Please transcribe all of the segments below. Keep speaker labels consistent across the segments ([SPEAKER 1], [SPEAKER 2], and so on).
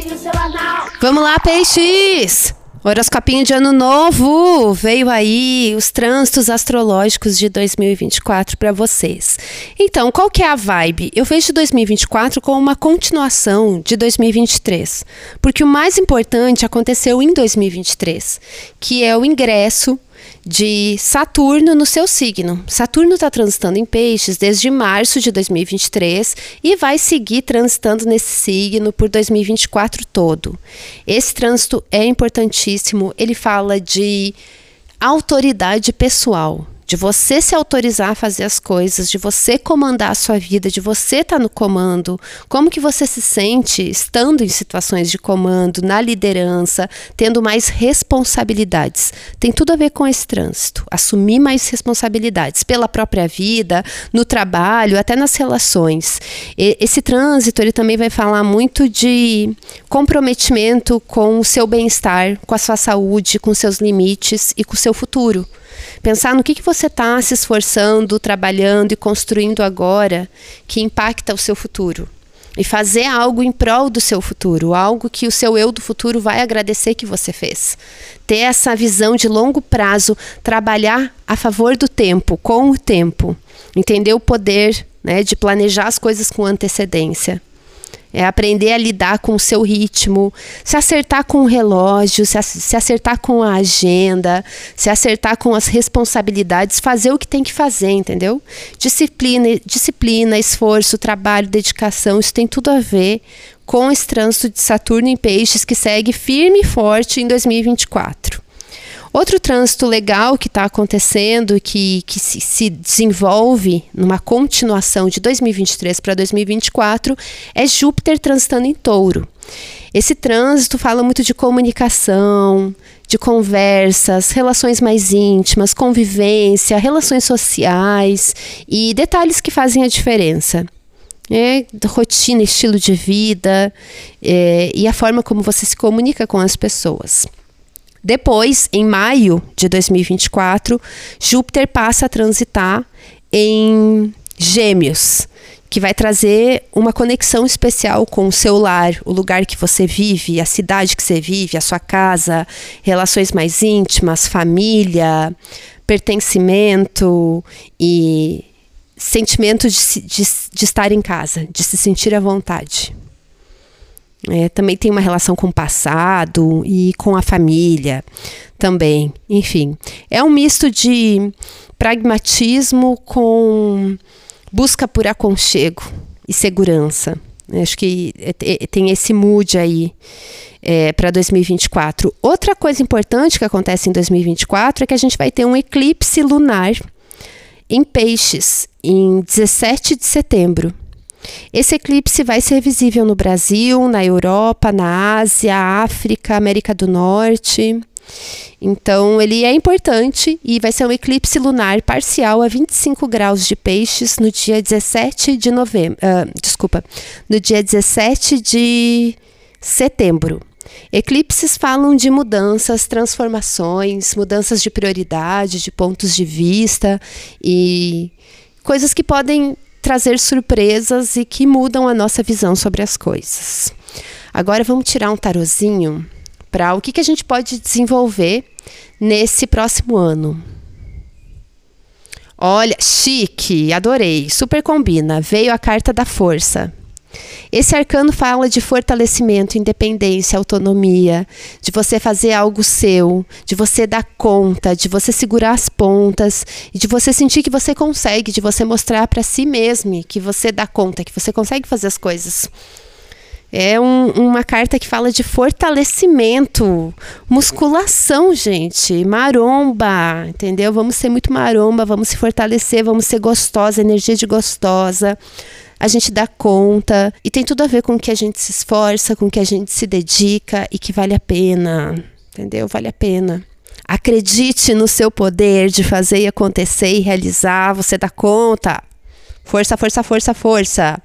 [SPEAKER 1] Enfia o seu anal.
[SPEAKER 2] Vamos lá, peixes! Horoscopinho de ano novo! Veio aí os trânsitos astrológicos de 2024 para vocês. Então, qual que é a vibe? Eu vejo 2024 como uma continuação de 2023, porque o mais importante aconteceu em 2023, que é o ingresso de Saturno no seu signo. Saturno está transitando em Peixes desde março de 2023 e vai seguir transitando nesse signo por 2024 todo. Esse trânsito é importantíssimo, ele fala de autoridade pessoal de você se autorizar a fazer as coisas, de você comandar a sua vida, de você estar tá no comando, como que você se sente estando em situações de comando, na liderança, tendo mais responsabilidades. Tem tudo a ver com esse trânsito, assumir mais responsabilidades pela própria vida, no trabalho, até nas relações. E, esse trânsito, ele também vai falar muito de comprometimento com o seu bem-estar, com a sua saúde, com seus limites e com o seu futuro. Pensar no que, que você está se esforçando, trabalhando e construindo agora que impacta o seu futuro. E fazer algo em prol do seu futuro, algo que o seu eu do futuro vai agradecer que você fez. Ter essa visão de longo prazo, trabalhar a favor do tempo, com o tempo. Entender o poder né, de planejar as coisas com antecedência. É aprender a lidar com o seu ritmo, se acertar com o relógio, se, acertar com a agenda, se acertar com as responsabilidades, fazer o que tem que fazer, entendeu? Disciplina, disciplina, esforço, trabalho, dedicação, isso tem tudo a ver com esse trânsito de Saturno em Peixes que segue firme e forte em 2024. Outro trânsito legal que está acontecendo, que, que se, se, desenvolve numa continuação de 2023 para 2024, é Júpiter transitando em touro. Esse trânsito fala muito de comunicação, de conversas, relações mais íntimas, convivência, relações sociais e detalhes que fazem a diferença. É, rotina, estilo de vida é, e a forma como você se comunica com as pessoas. Depois, em maio de 2024, Júpiter passa a transitar em Gêmeos, que vai trazer uma conexão especial com o seu lar, o lugar que você vive, a cidade que você vive, a sua casa, relações mais íntimas, família, pertencimento e sentimento de, de, de estar em casa, de se sentir à vontade. É, também tem uma relação com o passado e com a família também. Enfim, é um misto de pragmatismo com busca por aconchego e segurança. Acho que é, é, tem esse mood aí é, para 2024. Outra coisa importante que acontece em 2024 é que a gente vai ter um eclipse lunar em Peixes em 17 de setembro. Esse eclipse vai ser visível no Brasil, na Europa, na Ásia, África, América do Norte. Então, ele é importante e vai ser um eclipse lunar parcial a 25 graus de peixes no dia 17 de novembro. Uh, desculpa, no dia 17 de setembro. Eclipses falam de mudanças, transformações, mudanças de prioridade, de pontos de vista e coisas que podem trazer surpresas e que mudam a nossa visão sobre as coisas. Agora vamos tirar um tarozinho para o que, que a gente pode desenvolver nesse próximo ano. Olha, chique, adorei, super combina. Veio a carta da força. Esse arcano fala de fortalecimento, independência, autonomia, de você fazer algo seu, de você dar conta, de você segurar as pontas de você sentir que você consegue, de você mostrar para si mesmo que você dá conta, que você consegue fazer as coisas. É um, uma carta que fala de fortalecimento, musculação, gente, maromba, entendeu? Vamos ser muito maromba, vamos se fortalecer, vamos ser gostosa, energia de gostosa a gente dá conta e tem tudo a ver com que a gente se esforça, com que a gente se dedica e que vale a pena, entendeu? Vale a pena. Acredite no seu poder de fazer e acontecer e realizar, você dá conta. Força, força, força, força.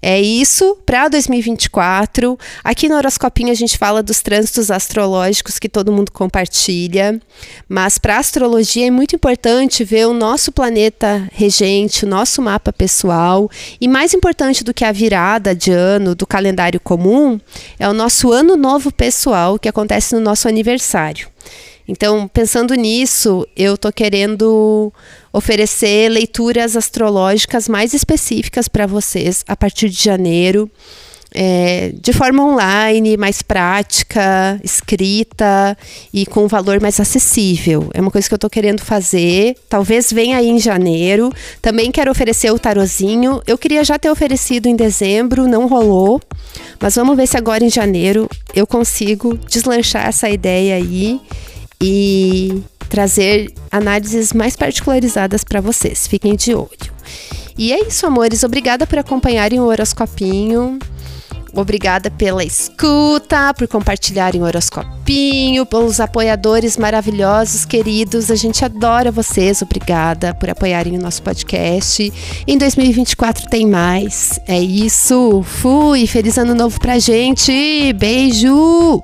[SPEAKER 2] É isso para 2024. Aqui no Horoscopinho a gente fala dos trânsitos astrológicos que todo mundo compartilha, mas para astrologia é muito importante ver o nosso planeta regente, o nosso mapa pessoal, e mais importante do que a virada de ano do calendário comum é o nosso ano novo pessoal que acontece no nosso aniversário. Então, pensando nisso, eu estou querendo oferecer leituras astrológicas mais específicas para vocês a partir de janeiro. É, de forma online, mais prática, escrita e com um valor mais acessível. É uma coisa que eu estou querendo fazer. Talvez venha aí em janeiro. Também quero oferecer o tarozinho. Eu queria já ter oferecido em dezembro, não rolou. Mas vamos ver se agora em janeiro eu consigo deslanchar essa ideia aí e trazer análises mais particularizadas para vocês. Fiquem de olho. E é isso, amores. Obrigada por acompanharem o horoscopinho. Obrigada pela escuta, por compartilharem o horoscopinho, pelos apoiadores maravilhosos, queridos. A gente adora vocês. Obrigada por apoiarem o nosso podcast. Em 2024 tem mais. É isso. Fui. Feliz ano novo pra gente. Beijo.